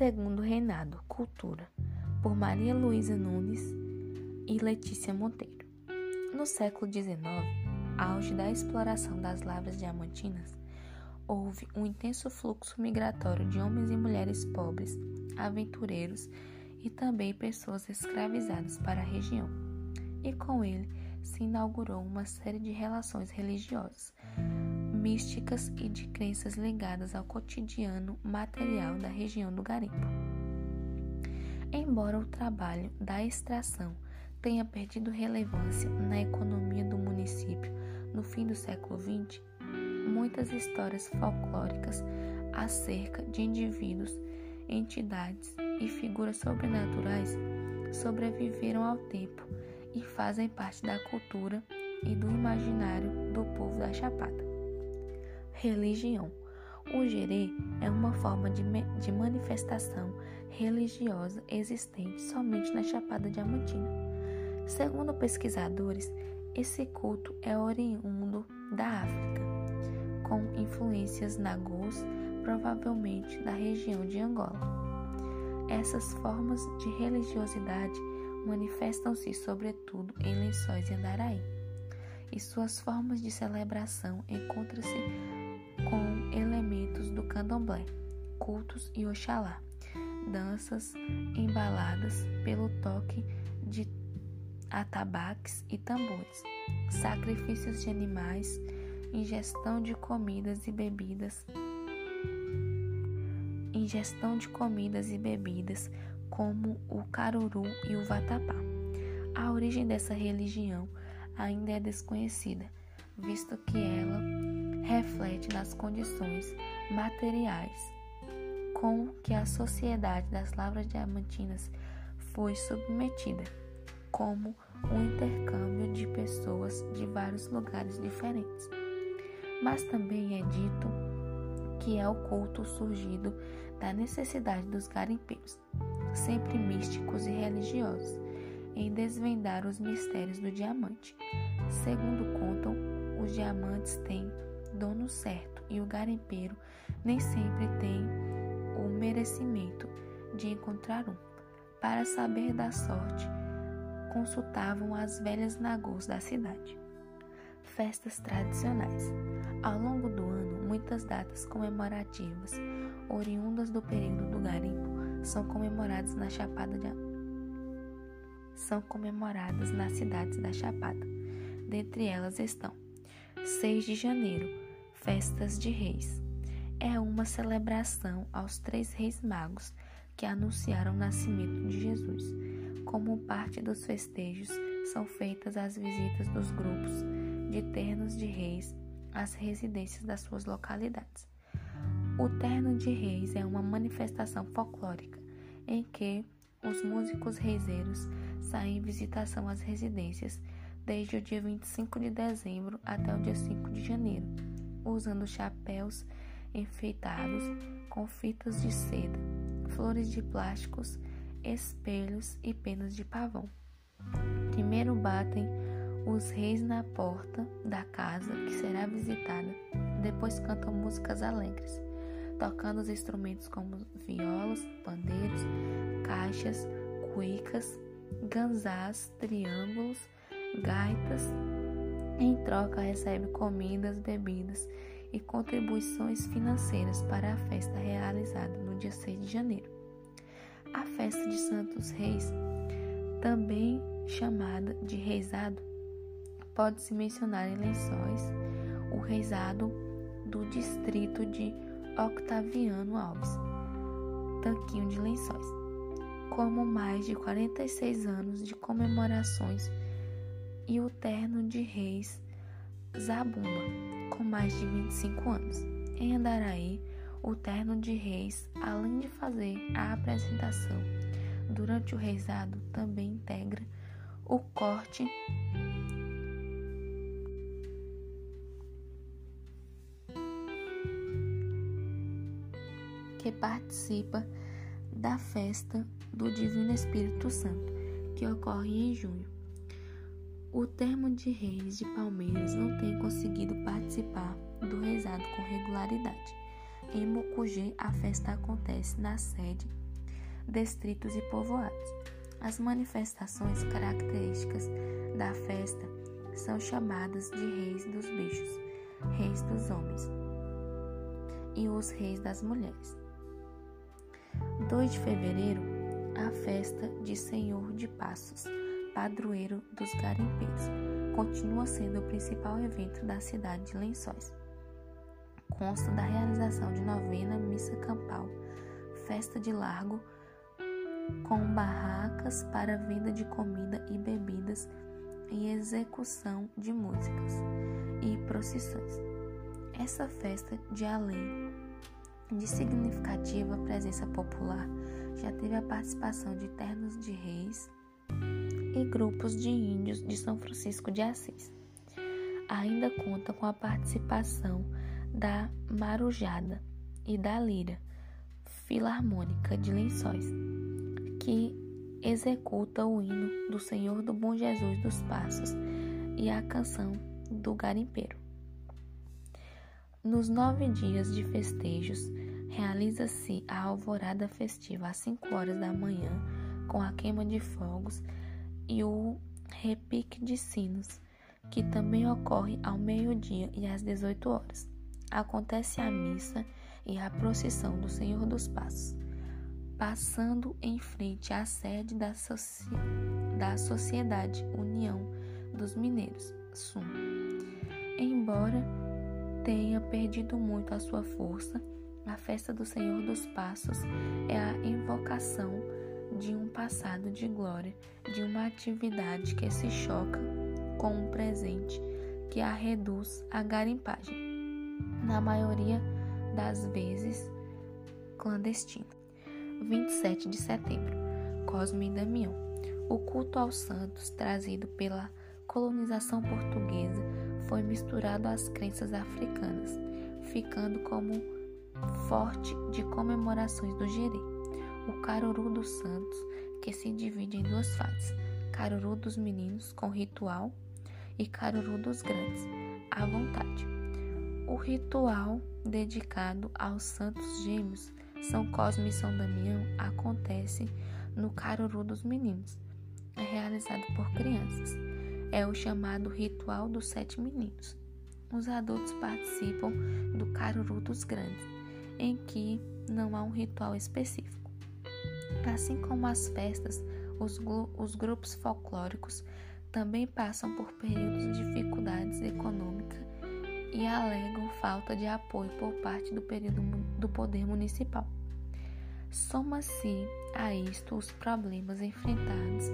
Segundo Reinado, Cultura, por Maria Luísa Nunes e Letícia Monteiro. No século XIX, auge da exploração das lavras diamantinas, houve um intenso fluxo migratório de homens e mulheres pobres, aventureiros e também pessoas escravizadas para a região. E com ele se inaugurou uma série de relações religiosas, místicas e de crenças ligadas ao cotidiano material da região do garimpo. Embora o trabalho da extração tenha perdido relevância na economia do município no fim do século XX, muitas histórias folclóricas acerca de indivíduos, entidades e figuras sobrenaturais sobreviveram ao tempo e fazem parte da cultura e do imaginário do povo da Chapada. Religião. O gerê é uma forma de, de manifestação religiosa existente somente na Chapada Diamantina. Segundo pesquisadores, esse culto é oriundo da África, com influências nagôs, provavelmente da região de Angola. Essas formas de religiosidade manifestam-se sobretudo em Lençóis e Andaraí, e suas formas de celebração encontram-se com elementos do candomblé, cultos e oxalá, danças embaladas pelo toque de atabaques e tambores, sacrifícios de animais, ingestão de comidas e bebidas, ingestão de comidas e bebidas como o caruru e o vatapá. A origem dessa religião ainda é desconhecida, visto que ela reflete nas condições materiais com que a sociedade das lavras diamantinas foi submetida, como um intercâmbio de pessoas de vários lugares diferentes. Mas também é dito que é o culto surgido da necessidade dos garimpeiros, sempre místicos e religiosos, em desvendar os mistérios do diamante. Segundo contam, os diamantes têm dono certo e o garimpeiro nem sempre tem o merecimento de encontrar um. Para saber da sorte, consultavam as velhas nagôs da cidade. Festas tradicionais. Ao longo do ano, muitas datas comemorativas, oriundas do período do garimpo, são comemoradas na Chapada de são comemoradas nas cidades da Chapada. Dentre elas estão 6 de janeiro, Festas de Reis. É uma celebração aos três reis magos que anunciaram o nascimento de Jesus. Como parte dos festejos, são feitas as visitas dos grupos de ternos de reis às residências das suas localidades. O terno de reis é uma manifestação folclórica em que os músicos reiseiros saem em visitação às residências desde o dia 25 de dezembro até o dia 5 de janeiro, usando chapéus enfeitados com fitas de seda, flores de plásticos, espelhos e penas de pavão. Primeiro batem os reis na porta da casa que será visitada, depois cantam músicas alegres, tocando os instrumentos como violas, pandeiros, caixas, cuicas, ganzás, triângulos, gaitas. Em troca, recebe comidas, bebidas e contribuições financeiras para a festa realizada no dia 6 de janeiro. A festa de Santos Reis, também chamada de reizado, pode-se mencionar em Lençóis o reizado do distrito de Octaviano Alves, Tanquinho de Lençóis, como mais de 46 anos de comemorações e o terno de reis Zabumba, com mais de 25 anos. Em Andaraí, o terno de reis, além de fazer a apresentação durante o reizado, também integra o corte que participa da festa do Divino Espírito Santo, que ocorre em junho. O termo de reis de Palmeiras não tem conseguido participar do rezado com regularidade. Em Mucugê, a festa acontece na sede distritos e povoados. As manifestações características da festa são chamadas de reis dos bichos, reis dos homens e os reis das mulheres. 2 de fevereiro, a festa de Senhor de Passos, padroeiro dos garimpeiros, continua sendo o principal evento da cidade de Lençóis. Consta da realização de novena missa campal, festa de largo, com barracas para venda de comida e bebidas e execução de músicas e procissões. Essa festa, de além de significativa presença popular, já teve a participação de ternos de reis e grupos de índios de São Francisco de Assis. Ainda conta com a participação da Marujada e da Lira Filarmônica de Lençóis, que executa o hino do Senhor do Bom Jesus dos Passos e a canção do garimpeiro. Nos nove dias de festejos, realiza-se a alvorada festiva às cinco horas da manhã, com a queima de fogos e o repique de sinos, que também ocorre ao meio-dia e às 18 horas. Acontece a missa e a procissão do Senhor dos Passos, passando em frente à sede da, Soci... da Sociedade União dos Mineiros, SUM. Embora tenha perdido muito a sua força, a festa do Senhor dos Passos é a invocação de um passado de glória, de uma atividade que se choca com um presente que a reduz à garimpagem, na maioria das vezes clandestina. 27 de setembro, Cosme e Damião. O culto aos santos trazido pela colonização portuguesa foi misturado às crenças africanas, ficando como forte de comemorações do Gerê o Caruru dos Santos, que se divide em duas fases: Caruru dos Meninos, com ritual, e Caruru dos Grandes, à vontade. O ritual dedicado aos Santos Gêmeos, São Cosme e São Damião, acontece no Caruru dos Meninos. É realizado por crianças. É o chamado Ritual dos Sete Meninos. Os adultos participam do Caruru dos Grandes, em que não há um ritual específico. Assim como as festas, os, os grupos folclóricos também passam por períodos de dificuldades econômicas e alegam falta de apoio por parte do, período, do poder municipal. Soma-se a isto os problemas enfrentados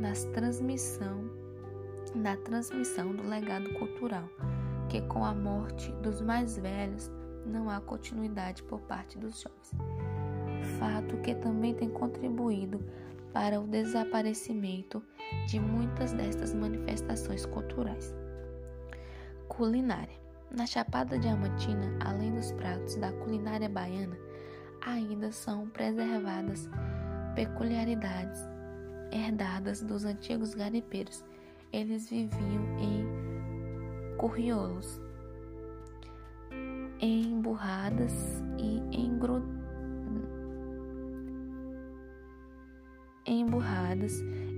nas transmissão, na transmissão do legado cultural, que com a morte dos mais velhos não há continuidade por parte dos jovens fato que também tem contribuído para o desaparecimento de muitas destas manifestações culturais. Culinária. Na Chapada Diamantina, além dos pratos da culinária baiana, ainda são preservadas peculiaridades herdadas dos antigos garipeiros. Eles viviam em curriolos, em burradas e em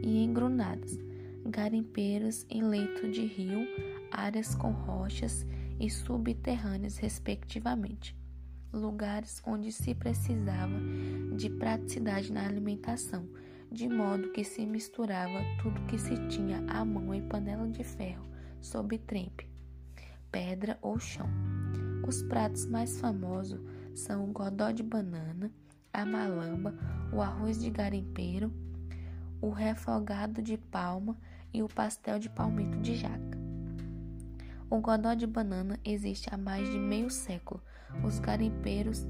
e engrunadas, garimpeiros em leito de rio, áreas com rochas e subterrâneas, respectivamente, lugares onde se precisava de praticidade na alimentação, de modo que se misturava tudo que se tinha à mão em panela de ferro, sob trempe, pedra ou chão. Os pratos mais famosos são o godó de banana, a malamba, o arroz de garimpeiro, o refogado de palma e o pastel de palmito de jaca. O godó de banana existe há mais de meio século. Os garimpeiros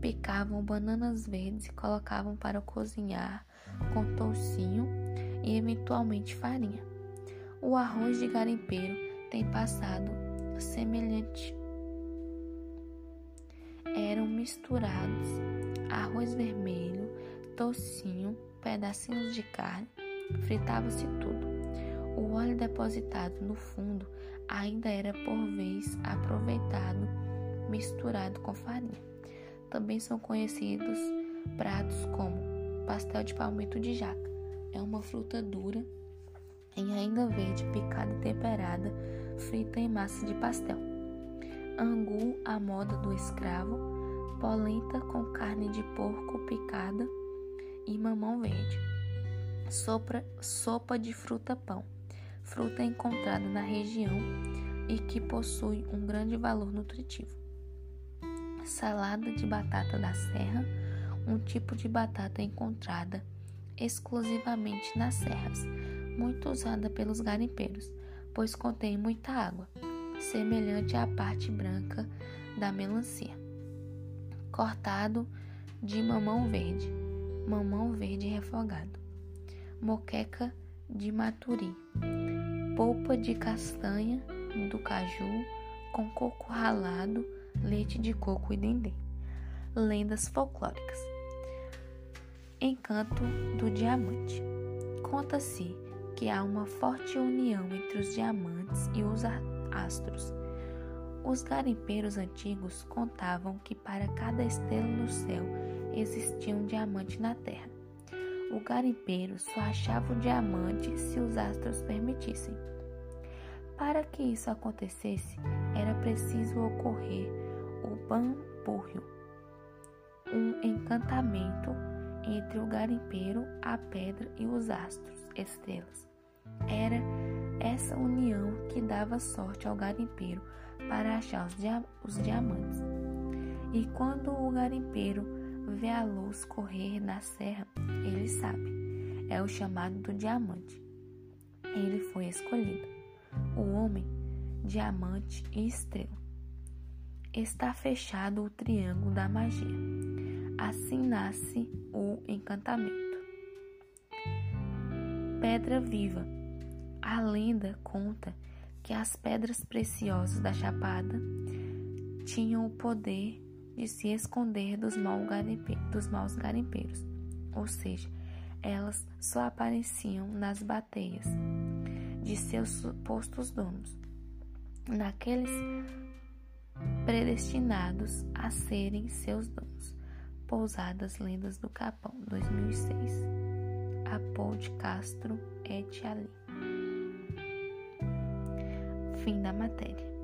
picavam bananas verdes e colocavam para cozinhar com toucinho e eventualmente farinha. O arroz de garimpeiro tem passado semelhante. Eram misturados arroz vermelho, tocinho, pedacinhos de carne, fritava-se tudo. O óleo depositado no fundo ainda era por vez aproveitado, misturado com farinha. Também são conhecidos pratos como pastel de palmito de jaca. É uma fruta dura, em ainda verde, picada e temperada, frita em massa de pastel. Angu, à moda do escravo, polenta com carne de porco picada e mamão verde. Sopra, sopa de fruta-pão, fruta encontrada na região e que possui um grande valor nutritivo. Salada de batata da serra, um tipo de batata encontrada exclusivamente nas serras, muito usada pelos garimpeiros, pois contém muita água, semelhante à parte branca da melancia. Cortado de mamão verde, mamão verde refogado. Moqueca de maturi, polpa de castanha do caju com coco ralado, leite de coco e dendê. Lendas folclóricas. Encanto do diamante. Conta-se que há uma forte união entre os diamantes e os astros. Os garimpeiros antigos contavam que para cada estrela no céu existia um diamante na terra. O garimpeiro só achava o diamante se os astros permitissem. Para que isso acontecesse, era preciso ocorrer o Bampurrio, um encantamento entre o garimpeiro, a pedra e os astros, estrelas. Era essa união que dava sorte ao garimpeiro para achar os, dia os diamantes. E quando o garimpeiro vê a luz correr na serra, ele sabe, é o chamado do diamante. Ele foi escolhido. O homem, diamante e estrela. Está fechado o triângulo da magia. Assim nasce o encantamento. Pedra viva. A lenda conta que as pedras preciosas da Chapada tinham o poder de se esconder dos, dos maus garimpeiros, ou seja, elas só apareciam nas bateias de seus supostos donos, naqueles predestinados a serem seus donos. Pousadas Lendas do Capão, 2006. Apol de Castro et ali. Fim da matéria.